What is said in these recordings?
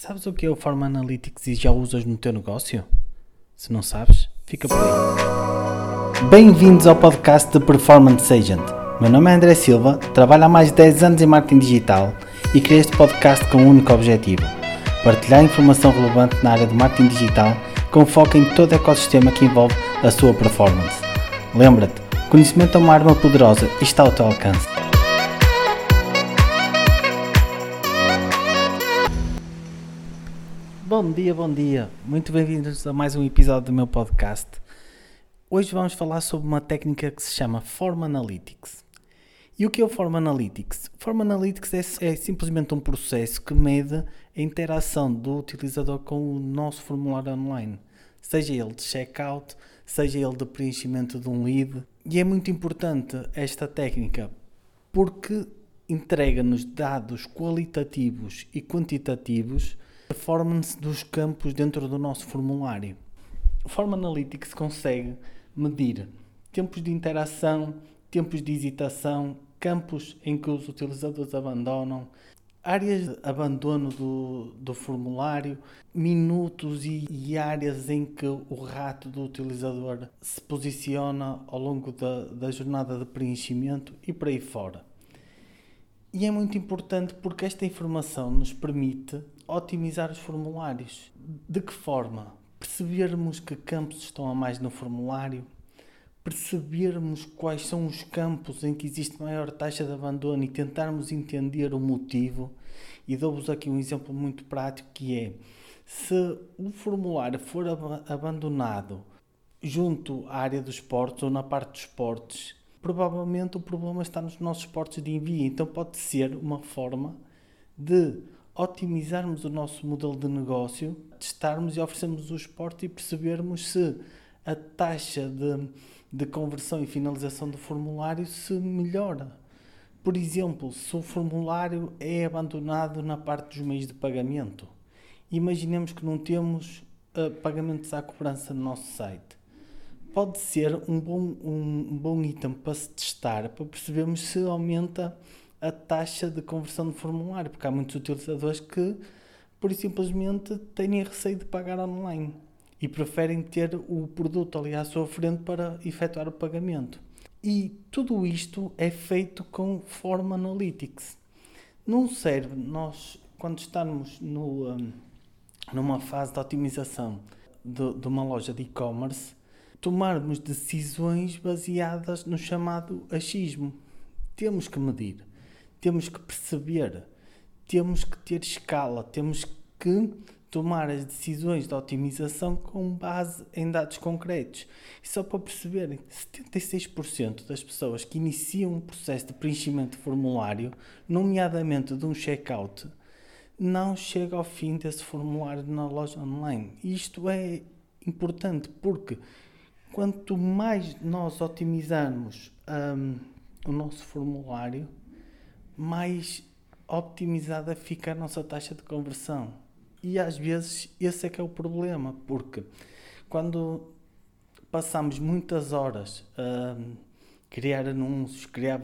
Sabes o que é o Form Analytics e já usas no teu negócio? Se não sabes, fica por aí. Bem-vindos ao podcast de Performance Agent. Meu nome é André Silva, trabalho há mais de 10 anos em marketing digital e criei este podcast com um único objetivo: partilhar informação relevante na área de marketing digital com foco em todo o ecossistema que envolve a sua performance. Lembra-te, conhecimento é uma arma poderosa e está ao teu alcance. Bom dia, bom dia. Muito bem-vindos a mais um episódio do meu podcast. Hoje vamos falar sobre uma técnica que se chama Form Analytics. E o que é o Form Analytics? Form Analytics é, é simplesmente um processo que mede a interação do utilizador com o nosso formulário online, seja ele de checkout, seja ele de preenchimento de um lead. E é muito importante esta técnica porque entrega-nos dados qualitativos e quantitativos performance dos campos dentro do nosso formulário. O Form Analytics consegue medir tempos de interação, tempos de hesitação, campos em que os utilizadores abandonam, áreas de abandono do, do formulário, minutos e, e, áreas em que o rato do utilizador se posiciona ao longo da, da jornada de preenchimento e por aí fora. E é muito importante porque esta informação nos permite otimizar os formulários. De que forma? Percebermos que campos estão a mais no formulário, percebermos quais são os campos em que existe maior taxa de abandono e tentarmos entender o motivo. E dou-vos aqui um exemplo muito prático que é se o formulário for ab abandonado junto à área dos esportes ou na parte dos esportes, provavelmente o problema está nos nossos portos de envio. Então pode ser uma forma de otimizarmos o nosso modelo de negócio, testarmos e oferecermos o esporte e percebermos se a taxa de, de conversão e finalização do formulário se melhora. Por exemplo, se o formulário é abandonado na parte dos meios de pagamento, imaginemos que não temos uh, pagamentos à cobrança no nosso site. Pode ser um bom, um, bom item para se testar, para percebermos se aumenta a taxa de conversão de formulário, porque há muitos utilizadores que, por simplesmente, têm receio de pagar online e preferem ter o produto ali à sua frente para efetuar o pagamento. E tudo isto é feito com Form Analytics. Não serve nós, quando estamos no, um, numa fase de otimização de, de uma loja de e-commerce, tomarmos decisões baseadas no chamado achismo. Temos que medir temos que perceber, temos que ter escala, temos que tomar as decisões de otimização com base em dados concretos. E só para perceberem, 76% das pessoas que iniciam um processo de preenchimento de formulário, nomeadamente de um checkout, não chega ao fim desse formulário na loja online. Isto é importante porque quanto mais nós otimizarmos um, o nosso formulário, mais optimizada fica a nossa taxa de conversão. E às vezes esse é que é o problema, porque quando passamos muitas horas a criar anúncios, criar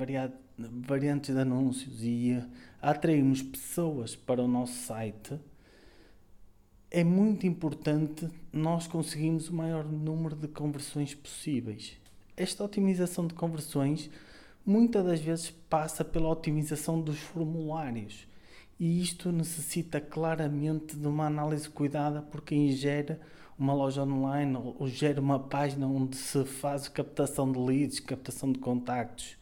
variantes de anúncios e atrairmos pessoas para o nosso site, é muito importante nós conseguirmos o maior número de conversões possíveis. Esta otimização de conversões muitas das vezes passa pela otimização dos formulários. E isto necessita claramente de uma análise cuidada por quem gera uma loja online ou gera uma página onde se faz captação de leads, captação de contactos.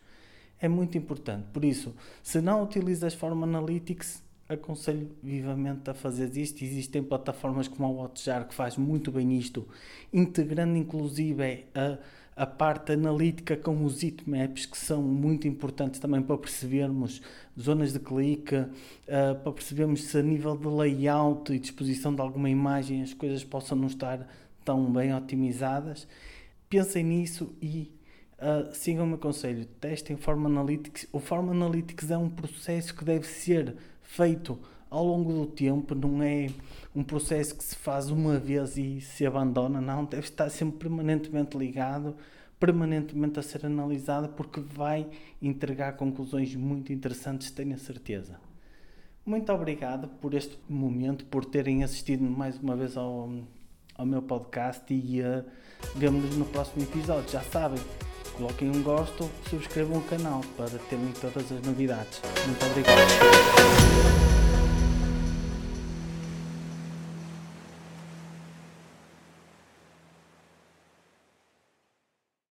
É muito importante. Por isso, se não utilizas Form Analytics, aconselho vivamente a fazer isto. Existem plataformas como a Hotjar que faz muito bem isto, integrando inclusive a a parte analítica com os heatmaps, que são muito importantes também para percebermos zonas de clique, uh, para percebermos se a nível de layout e disposição de alguma imagem as coisas possam não estar tão bem otimizadas. Pensem nisso e uh, sigam o meu conselho. Testem Form Analytics. O Form Analytics é um processo que deve ser feito ao longo do tempo, não é um processo que se faz uma vez e se abandona, não, deve estar sempre permanentemente ligado, permanentemente a ser analisado, porque vai entregar conclusões muito interessantes, tenho a certeza. Muito obrigado por este momento, por terem assistido mais uma vez ao, ao meu podcast e uh, vemo-nos no próximo episódio. Já sabem, coloquem um gosto, subscrevam o canal para terem todas as novidades. Muito obrigado.